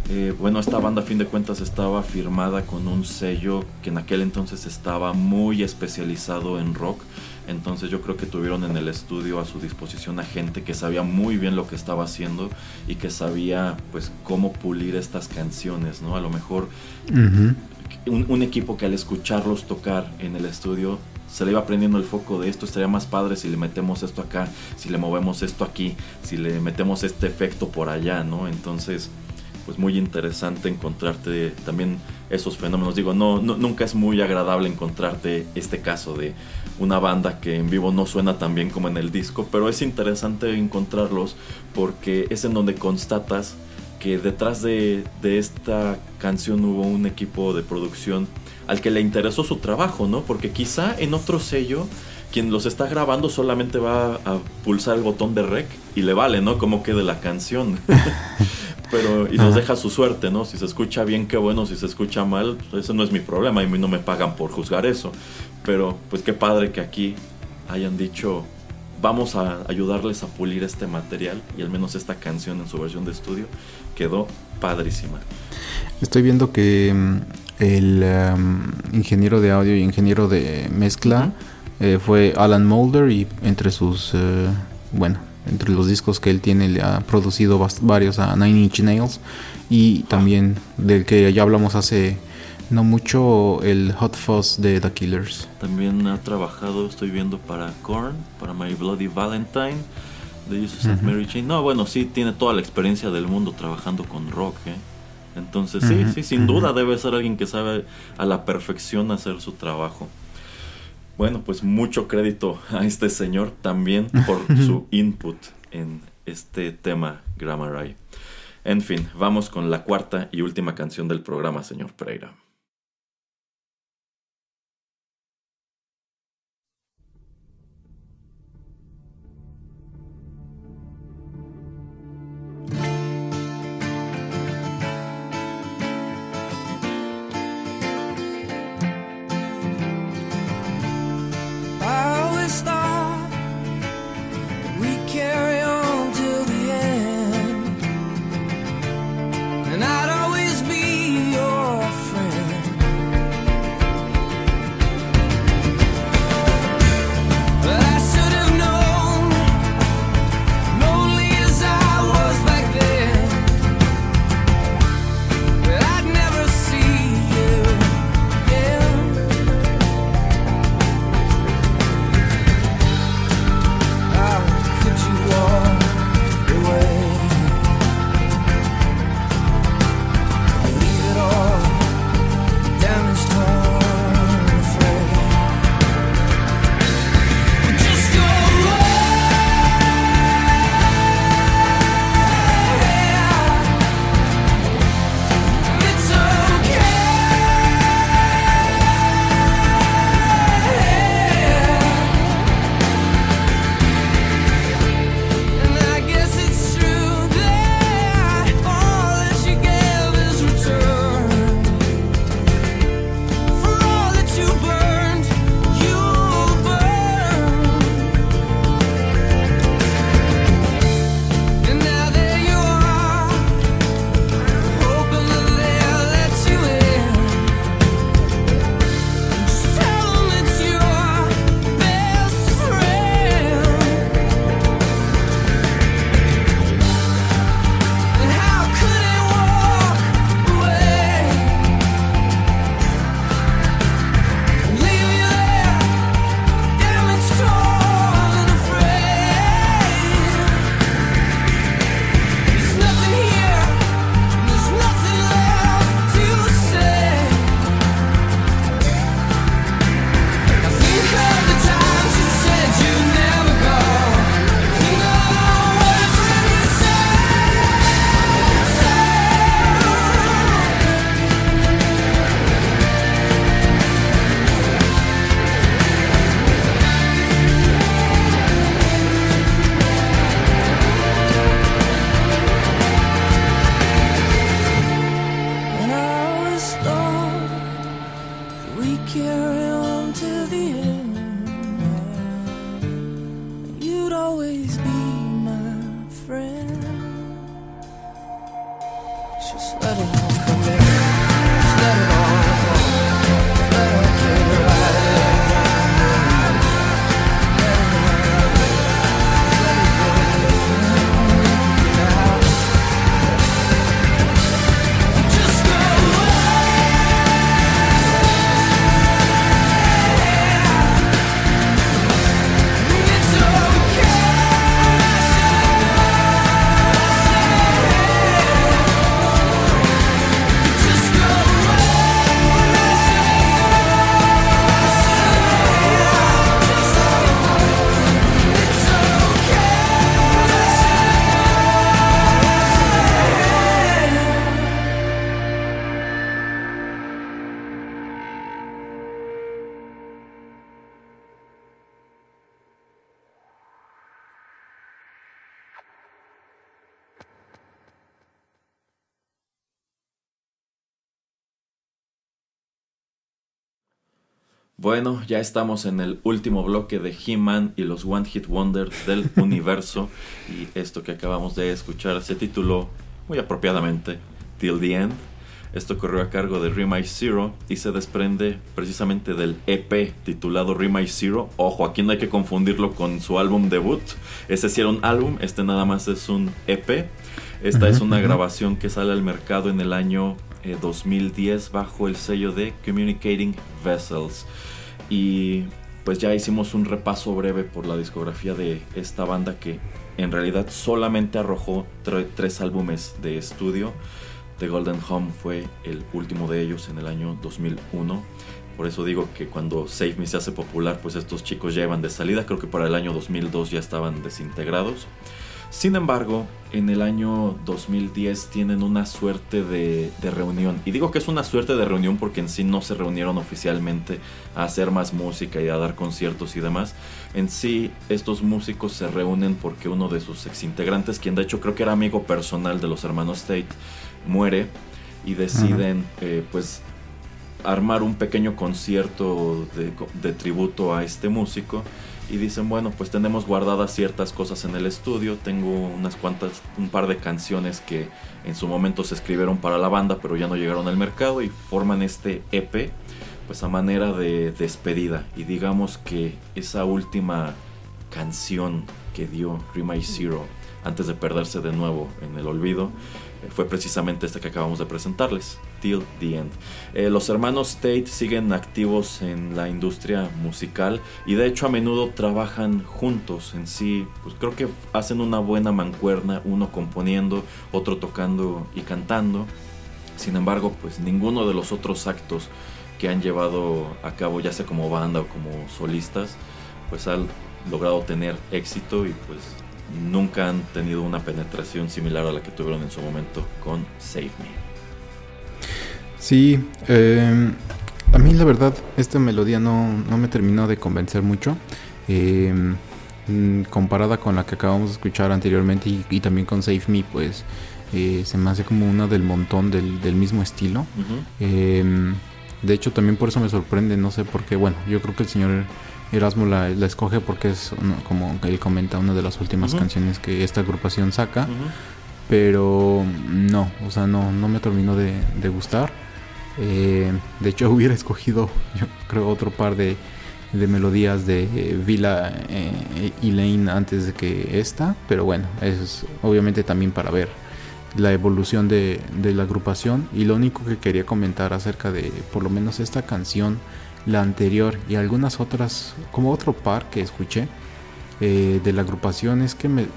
Eh, bueno, esta banda a fin de cuentas estaba firmada con un sello que en aquel entonces estaba muy especializado en rock. Entonces yo creo que tuvieron en el estudio a su disposición a gente que sabía muy bien lo que estaba haciendo y que sabía pues cómo pulir estas canciones, ¿no? A lo mejor un, un, equipo que al escucharlos tocar en el estudio se le iba prendiendo el foco de esto estaría más padre si le metemos esto acá, si le movemos esto aquí, si le metemos este efecto por allá, ¿no? Entonces, pues muy interesante encontrarte también esos fenómenos. Digo, no, nunca es muy agradable encontrarte este caso de una banda que en vivo no suena tan bien como en el disco, pero es interesante encontrarlos porque es en donde constatas que detrás de, de esta canción hubo un equipo de producción al que le interesó su trabajo, ¿no? Porque quizá en otro sello quien los está grabando solamente va a pulsar el botón de rec y le vale, ¿no? Como quede la canción. Pero, y nos deja su suerte, ¿no? Si se escucha bien, qué bueno, si se escucha mal, pues ese no es mi problema y no me pagan por juzgar eso. Pero, pues qué padre que aquí hayan dicho, vamos a ayudarles a pulir este material y al menos esta canción en su versión de estudio quedó padrísima. Estoy viendo que mm, el um, ingeniero de audio y ingeniero de mezcla eh, fue Alan Mulder y entre sus, eh, bueno, entre los discos que él tiene le ha producido varios a Nine Inch Nails y también del que ya hablamos hace no mucho el Hot Fuzz de The Killers. También ha trabajado, estoy viendo para Korn, para My Bloody Valentine, de Jesus and Mary Chain. No, bueno, sí, tiene toda la experiencia del mundo trabajando con rock, ¿eh? Entonces, sí, sí, sin duda debe ser alguien que sabe a la perfección hacer su trabajo. Bueno, pues mucho crédito a este señor también por su input en este tema Grammar Eye. En fin, vamos con la cuarta y última canción del programa, señor Pereira. Bueno, ya estamos en el último bloque de He-Man y los One Hit Wonders del universo. Y esto que acabamos de escuchar se tituló muy apropiadamente Till the End. Esto corrió a cargo de Remind Zero y se desprende precisamente del EP titulado Remind Zero. Ojo, aquí no hay que confundirlo con su álbum debut. Ese sí era un álbum, este nada más es un EP. Esta es una grabación que sale al mercado en el año eh, 2010 bajo el sello de Communicating Vessels. Y pues ya hicimos un repaso breve por la discografía de esta banda que en realidad solamente arrojó tre- tres álbumes de estudio. The Golden Home fue el último de ellos en el año 2001. Por eso digo que cuando Save Me se hace popular, pues estos chicos ya iban de salida. Creo que para el año 2002 ya estaban desintegrados. Sin embargo, en el año 2010 tienen una suerte de, de reunión. Y digo que es una suerte de reunión porque en sí no se reunieron oficialmente a hacer más música y a dar conciertos y demás. En sí, estos músicos se reúnen porque uno de sus exintegrantes, quien de hecho creo que era amigo personal de los hermanos Tate, muere y deciden eh, pues armar un pequeño concierto de, de tributo a este músico y dicen bueno pues tenemos guardadas ciertas cosas en el estudio tengo unas cuantas un par de canciones que en su momento se escribieron para la banda pero ya no llegaron al mercado y forman este EP pues a manera de despedida y digamos que esa última canción que dio Remind Zero antes de perderse de nuevo en el olvido eh, fue precisamente esta que acabamos de presentarles, Eh, los hermanos Tate siguen activos en la industria musical y de hecho a menudo trabajan juntos en sí, pues creo que hacen una buena mancuerna, uno componiendo, otro tocando y cantando. Sin embargo, pues ninguno de los otros actos que han llevado a cabo, ya sea como banda o como solistas, pues han logrado tener éxito y pues nunca han tenido una penetración similar a la que tuvieron en su momento con Save Me. Sí, eh, a mí la verdad esta melodía no, no me terminó de convencer mucho. Eh, mm, comparada con la que acabamos de escuchar anteriormente y, y también con Save Me, pues eh, se me hace como una del montón del, del mismo estilo. Eh, de hecho, también por eso me sorprende, no sé por qué. Bueno, yo creo que el señor Erasmo la, la escoge porque es, como él comenta, una de las últimas canciones que esta agrupación saca. Pero no, o sea, no, no me terminó de, de gustar. Eh, de hecho, hubiera escogido, yo creo, otro par de, melodías de eh, Villa eh, y Lane antes de que esta. Pero bueno, es obviamente también para ver la evolución de, la agrupación. Y lo único que quería comentar acerca de por lo menos esta canción, la anterior y algunas otras, como otro par que escuché eh, de la agrupación, es que me,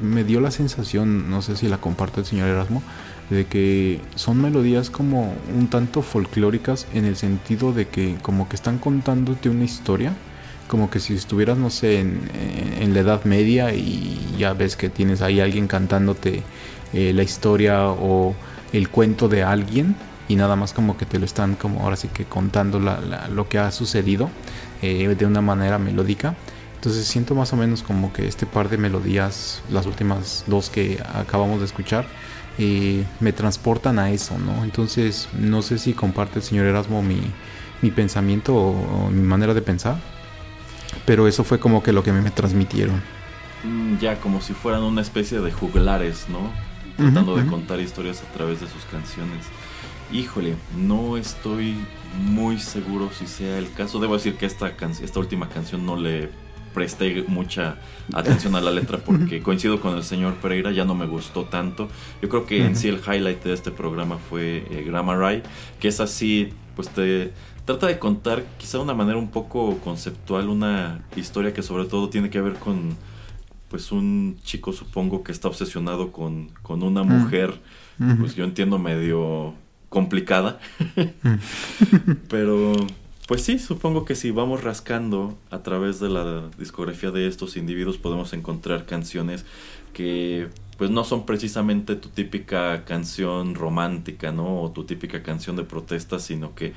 me, dio la sensación, no sé si la comparte el señor Erasmo, de que son melodías como un tanto folclóricas en el sentido de que como que están contándote una historia como que si estuvieras, no sé, en, la Edad Media y ya ves que tienes ahí alguien cantándote eh, la historia o el cuento de alguien y nada más como que te lo están como ahora sí que contando la- la- lo que ha sucedido eh, de una manera melódica. Entonces siento más o menos como que este par de melodías, las últimas dos que acabamos de escuchar, eh, me transportan a eso, ¿no? Entonces no sé si comparte el señor Erasmo mi, mi pensamiento o, o mi manera de pensar, pero eso fue como que lo que me, me transmitieron. Mm, Ya como si fueran una especie de juglares, ¿no? Tratando de contar historias a través de sus canciones. Híjole, no estoy muy seguro si sea el caso. Debo decir que esta, esta última canción no le presté mucha atención a la letra porque coincido con el señor Pereira, ya no me gustó tanto. Yo creo que en sí el highlight de este programa fue eh, Grammar Eye, que es así, pues te trata de contar quizá de una manera un poco conceptual una historia que sobre todo tiene que ver con pues un chico supongo que está obsesionado con, con una Mm. mujer, pues yo entiendo medio complicada, pero pues sí, supongo que si vamos rascando a través de la discografía de estos individuos podemos encontrar canciones que pues no son precisamente tu típica canción romántica, ¿no? O tu típica canción de protesta, sino que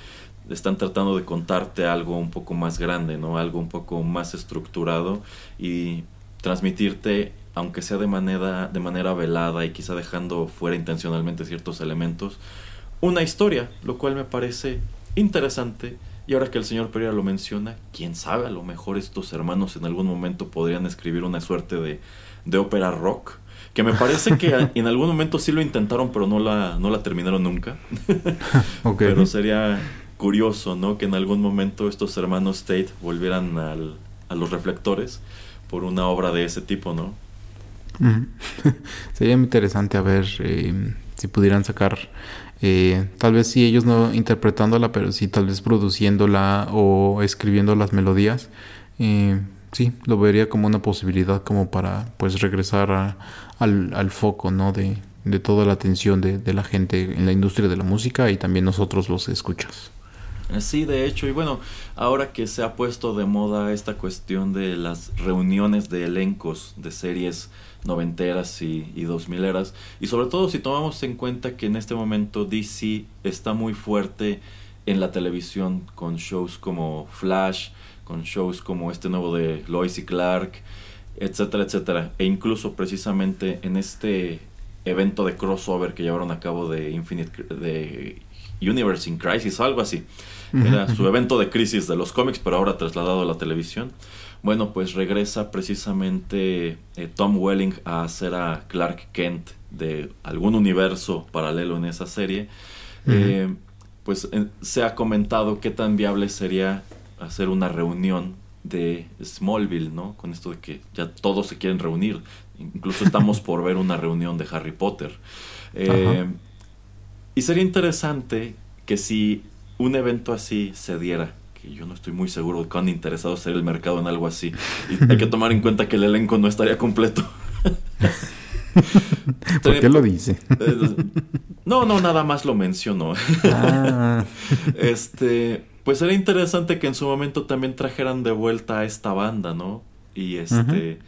están tratando de contarte algo un poco más grande, ¿no? Algo un poco más estructurado y transmitirte, aunque sea de manera, de manera velada y quizá dejando fuera intencionalmente ciertos elementos, una historia, lo cual me parece interesante. Y ahora que el señor Pereira lo menciona, quién sabe, a lo mejor estos hermanos en algún momento podrían escribir una suerte de, de ópera rock. que me parece que en algún momento sí lo intentaron, pero no la, no la terminaron nunca. Pero sería curioso, ¿no? Que en algún momento estos hermanos Tate volvieran al- a los reflectores por una obra de ese tipo, ¿no? Sería muy interesante a ver eh, si pudieran sacar, eh, tal vez sí ellos no interpretándola, pero sí tal vez produciéndola o escribiendo las melodías. Eh, sí, lo vería como una posibilidad como para pues regresar a- al, al foco, ¿no? De, de toda la atención de, de la gente en la industria de la música y también nosotros los escuchas. Eh, Sí, de hecho, y bueno, ahora que se ha puesto de moda esta cuestión de las reuniones de elencos de series noventeras y, y dos mileras, y sobre todo si tomamos en cuenta que en este momento DC está muy fuerte en la televisión con shows como Flash, con shows como este nuevo de Lois y Clark, etcétera, etcétera, e incluso precisamente en este evento de crossover que llevaron a cabo de Infinite de Universe in Crisis algo así. Era su evento de crisis de los cómics, pero ahora trasladado a la televisión. Bueno, pues regresa precisamente eh, Tom Welling a hacer a Clark Kent de algún universo paralelo en esa serie. Eh, pues eh, se ha comentado qué tan viable sería hacer una reunión de Smallville, ¿no? Con esto de que ya todos se quieren reunir. Incluso estamos por ver una reunión de Harry Potter. Y sería interesante que si un evento así se diera, que yo no estoy muy seguro de cuán interesado sería el mercado en algo así, y hay que tomar en cuenta que el elenco no estaría completo. ¿Por qué lo dice? No, no, nada más lo menciono. Ah, Este, pues era interesante que en su momento también trajeran de vuelta a esta banda, ¿no? Y este,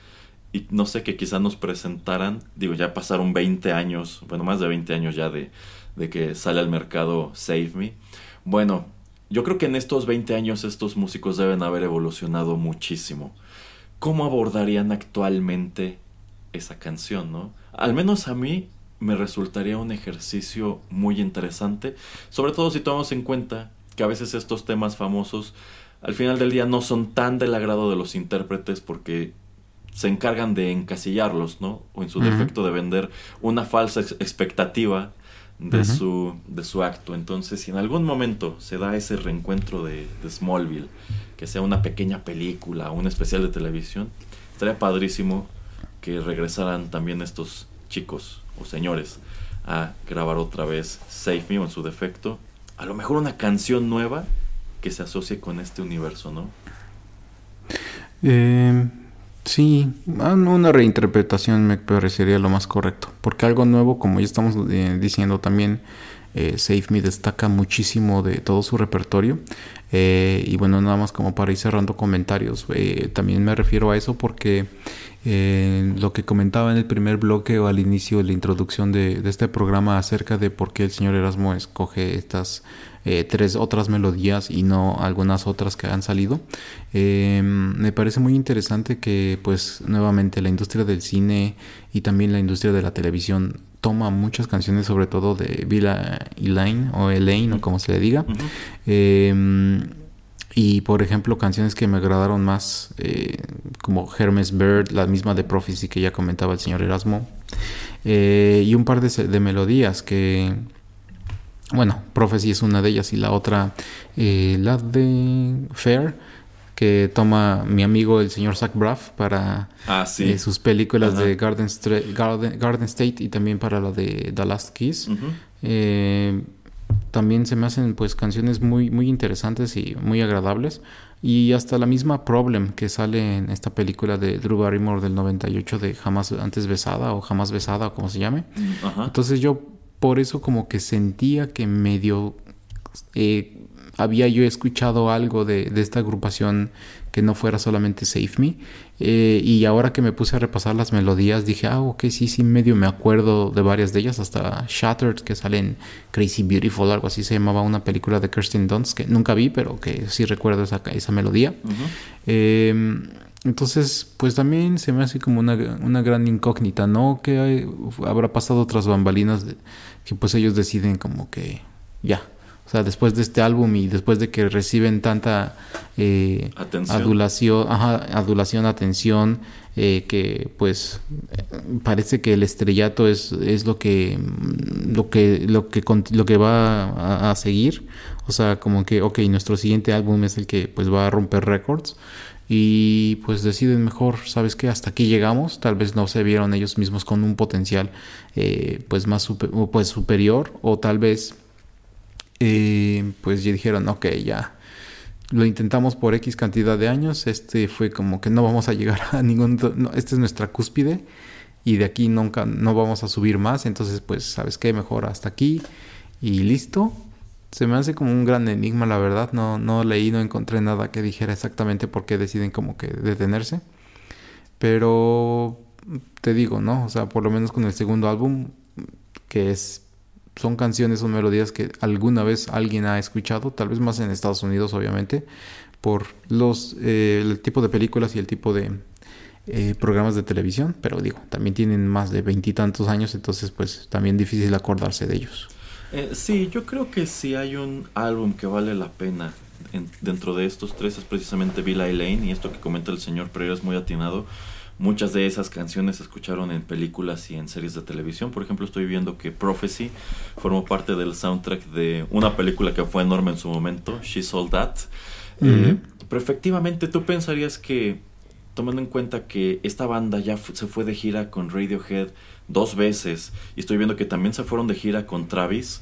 y no sé, que quizá nos presentaran, digo, ya pasaron 20 años, bueno, más de 20 años ya de, de que sale al mercado Save Me. Bueno, yo creo que en estos 20 años estos músicos deben haber evolucionado muchísimo. ¿Cómo abordarían actualmente esa canción, no? Al menos a mí me resultaría un ejercicio muy interesante, sobre todo si tomamos en cuenta que a veces estos temas famosos al final del día no son tan del agrado de los intérpretes porque se encargan de encasillarlos, ¿no? O en su defecto de vender una falsa ex- expectativa de, su, de su acto. Entonces, si en algún momento se da ese reencuentro de, de Smallville, que sea una pequeña película, un especial de televisión, estaría padrísimo que regresaran también estos chicos o señores a grabar otra vez Save Me o en su defecto. A lo mejor una canción nueva que se asocie con este universo, ¿no? Eh, sí, ah, una reinterpretación me parecería lo más correcto. Porque algo nuevo, como ya estamos eh, diciendo también, eh, Save Me destaca muchísimo de todo su repertorio. Eh, y bueno, nada más como para ir cerrando comentarios, eh, también me refiero a eso porque lo que comentaba en el primer bloque o al inicio de la introducción de, de este programa acerca de por qué el señor Erasmo escoge estas tres otras melodías y no algunas otras que han salido. Me parece muy interesante que pues nuevamente la industria del cine y también la industria de la televisión toma muchas canciones sobre todo de Villa Elaine o Elaine o como se le diga. Eh, y por ejemplo, canciones que me agradaron más, eh, como Hermes Bird, la misma de Prophecy que ya comentaba el señor Erasmo, eh, y un par de, de melodías que, bueno, Prophecy es una de ellas y la otra, eh, la de Fair, que toma mi amigo el señor Zach Braff para Ah, sí. eh, sus películas Ajá. de Garden, Garden, Garden State y también para la de The Last Kiss. Ujú. Eh, también se me hacen pues canciones muy muy interesantes y muy agradables y hasta la misma Problem que sale en esta película de Drew Barrymore del 98 de Jamás antes besada o Jamás besada o como se llame. Ajá. Entonces yo por eso como que sentía que medio eh, había yo escuchado algo de, de esta agrupación que no fuera solamente Save Me. Eh, y ahora que me puse a repasar las melodías dije, ah, ok, sí, sí, medio me acuerdo de varias de ellas, hasta Shattered que sale en Crazy Beautiful, algo así se llamaba una película de Kirsten Dunst que nunca vi, pero que sí recuerdo esa, esa melodía. Eh, entonces, pues también se me hace como una, una gran incógnita, ¿no? Que hay- habrá pasado otras bambalinas de- que pues ellos deciden como que ya. O sea, después de este álbum y después de que reciben tanta eh, Atención. adulación, ajá, adulación, atención, eh, que pues parece que el estrellato es, es lo que mm, lo que lo que lo que va a, a seguir. O sea, como que, ok, nuestro siguiente álbum es el que pues va a romper récords. Y pues deciden mejor, ¿sabes qué? Hasta aquí llegamos. Tal vez no se vieron ellos mismos con un potencial eh, pues más super- pues superior. O tal vez eh, pues ya dijeron, ok, ya lo intentamos por X cantidad de años. Este fue como que no vamos a llegar a ningún. No, esta es nuestra cúspide. Y de aquí nunca no vamos a subir más. Entonces, pues, ¿sabes qué? Mejor hasta aquí. Y listo. Se me hace como un gran enigma, la verdad. No, no leí, no encontré nada que dijera exactamente por qué deciden como que detenerse. Pero te digo, ¿no? O sea, por lo menos con el segundo álbum, que es son canciones o melodías que alguna vez alguien ha escuchado, tal vez más en Estados Unidos, obviamente, por los eh, el tipo de películas y el tipo de eh, programas de televisión, pero digo, también tienen más de veintitantos años, entonces pues también difícil acordarse de ellos. Eh, sí, yo creo que si hay un álbum que vale la pena en- dentro de estos tres es precisamente Bill Lane y esto que comenta el señor Pereira es muy atinado. Muchas de esas canciones se escucharon en películas y en series de televisión. Por ejemplo, estoy viendo que Prophecy formó parte del soundtrack de una película que fue enorme en su momento, She's All That. Eh, pero efectivamente, tú pensarías que, tomando en cuenta que esta banda ya se fue de gira con Radiohead dos veces, y estoy viendo que también se fueron de gira con Travis,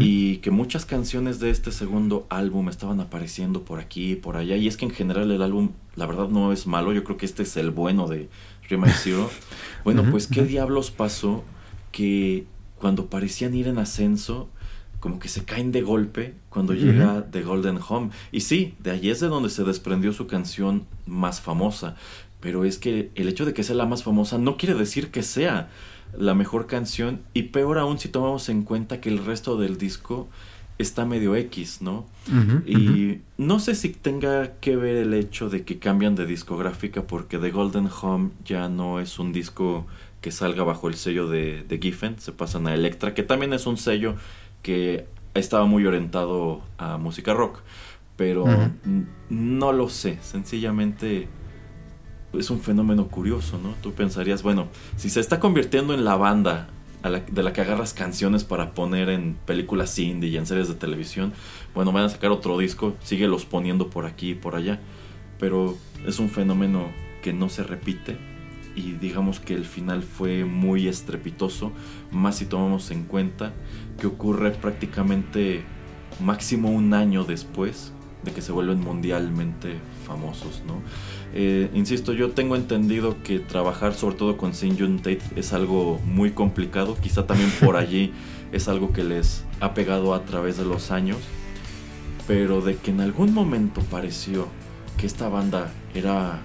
y que muchas canciones de este segundo álbum estaban apareciendo por aquí y por allá. Y es que en general el álbum, la verdad, no es malo. Yo creo que este es el bueno de Rima Zero. Bueno, pues qué diablos pasó que cuando parecían ir en ascenso, como que se caen de golpe cuando llega The Golden Home. Y sí, de allí es de donde se desprendió su canción más famosa. Pero es que el hecho de que sea la más famosa no quiere decir que sea la mejor canción. Y peor aún si tomamos en cuenta que el resto del disco está medio X, ¿no? Y no sé si tenga que ver el hecho de que cambian de discográfica porque The Golden Home ya no es un disco que salga bajo el sello de, de Giffen, se pasan a Electra, que también es un sello que estaba muy orientado a música rock, pero no lo sé, sencillamente es un fenómeno curioso, ¿no? Tú pensarías, bueno, si se está convirtiendo en la banda de la que agarras canciones para poner en películas indie y en series de televisión, bueno, van a sacar otro disco, síguelos poniendo por aquí y por allá, pero es un fenómeno que no se repite y digamos que el final fue muy estrepitoso, más si tomamos en cuenta que ocurre prácticamente máximo un año después de que se vuelven mundialmente famosos, ¿no? Eh, insisto, yo tengo entendido que trabajar sobre todo con Sin Jun Tate es algo muy complicado, quizá también por allí es algo que les ha pegado a través de los años, pero de que en algún momento pareció que esta banda era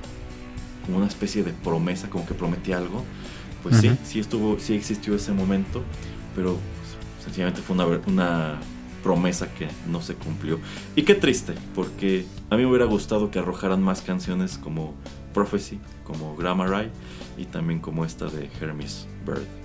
como una especie de promesa, como que prometía algo, pues sí, sí estuvo, sí existió ese momento, pero sencillamente fue una, una promesa que no se cumplió. Y qué triste, porque a mí me hubiera gustado que arrojaran más canciones como Prophecy, como Grammar Eye y también como esta de Hermes Bird.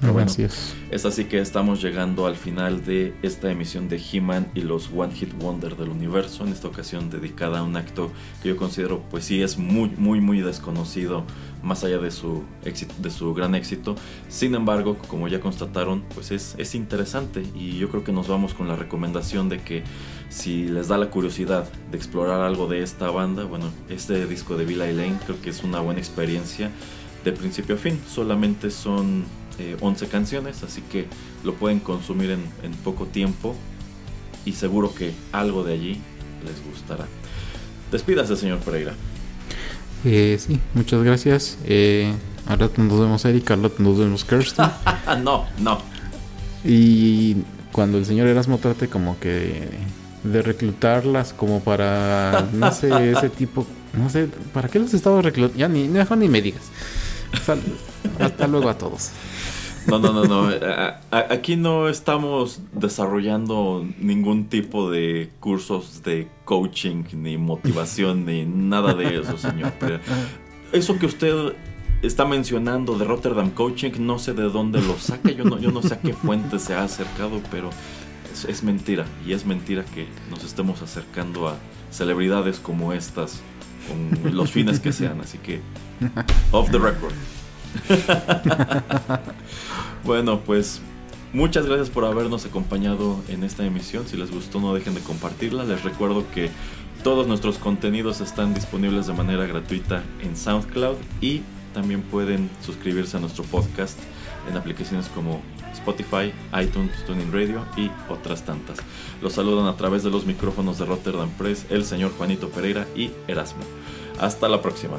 Pero bueno, Así es. es así que estamos llegando al final de esta emisión de He-Man y los One Hit Wonder del universo, en esta ocasión dedicada a un acto que yo considero pues sí es muy muy muy desconocido más allá de su éxito, de su gran éxito. Sin embargo, como ya constataron, pues es, es interesante y yo creo que nos vamos con la recomendación de que si les da la curiosidad de explorar algo de esta banda, bueno, este disco de Bill Lane creo que es una buena experiencia de principio a fin. Solamente son eh, 11 canciones, así que lo pueden consumir en, en poco tiempo y seguro que algo de allí les gustará. Despídase, señor Pereira. Eh, sí, muchas gracias. Eh, al rato nos vemos Erika, al rato nos vemos Kirsten. No, no. y cuando el señor Erasmo trate como que de reclutarlas como para, no sé, ese tipo, no sé, ¿para qué los estaba reclutando? Ya ni, mejor ni me digas. Hasta luego a todos. No, no, no, no. Aquí no estamos desarrollando ningún tipo de cursos de coaching, ni motivación, ni nada de eso, señor. Eso que usted está mencionando de Rotterdam Coaching, no sé de dónde lo saca. Yo no, yo no sé a qué fuente se ha acercado, pero es, es mentira. Y es mentira que nos estemos acercando a celebridades como estas con los fines que sean. Así que, off the record. bueno, pues muchas gracias por habernos acompañado en esta emisión. Si les gustó, no dejen de compartirla. Les recuerdo que todos nuestros contenidos están disponibles de manera gratuita en SoundCloud y también pueden suscribirse a nuestro podcast en aplicaciones como Spotify, iTunes, Tuning Radio y otras tantas. Los saludan a través de los micrófonos de Rotterdam Press el señor Juanito Pereira y Erasmo. Hasta la próxima.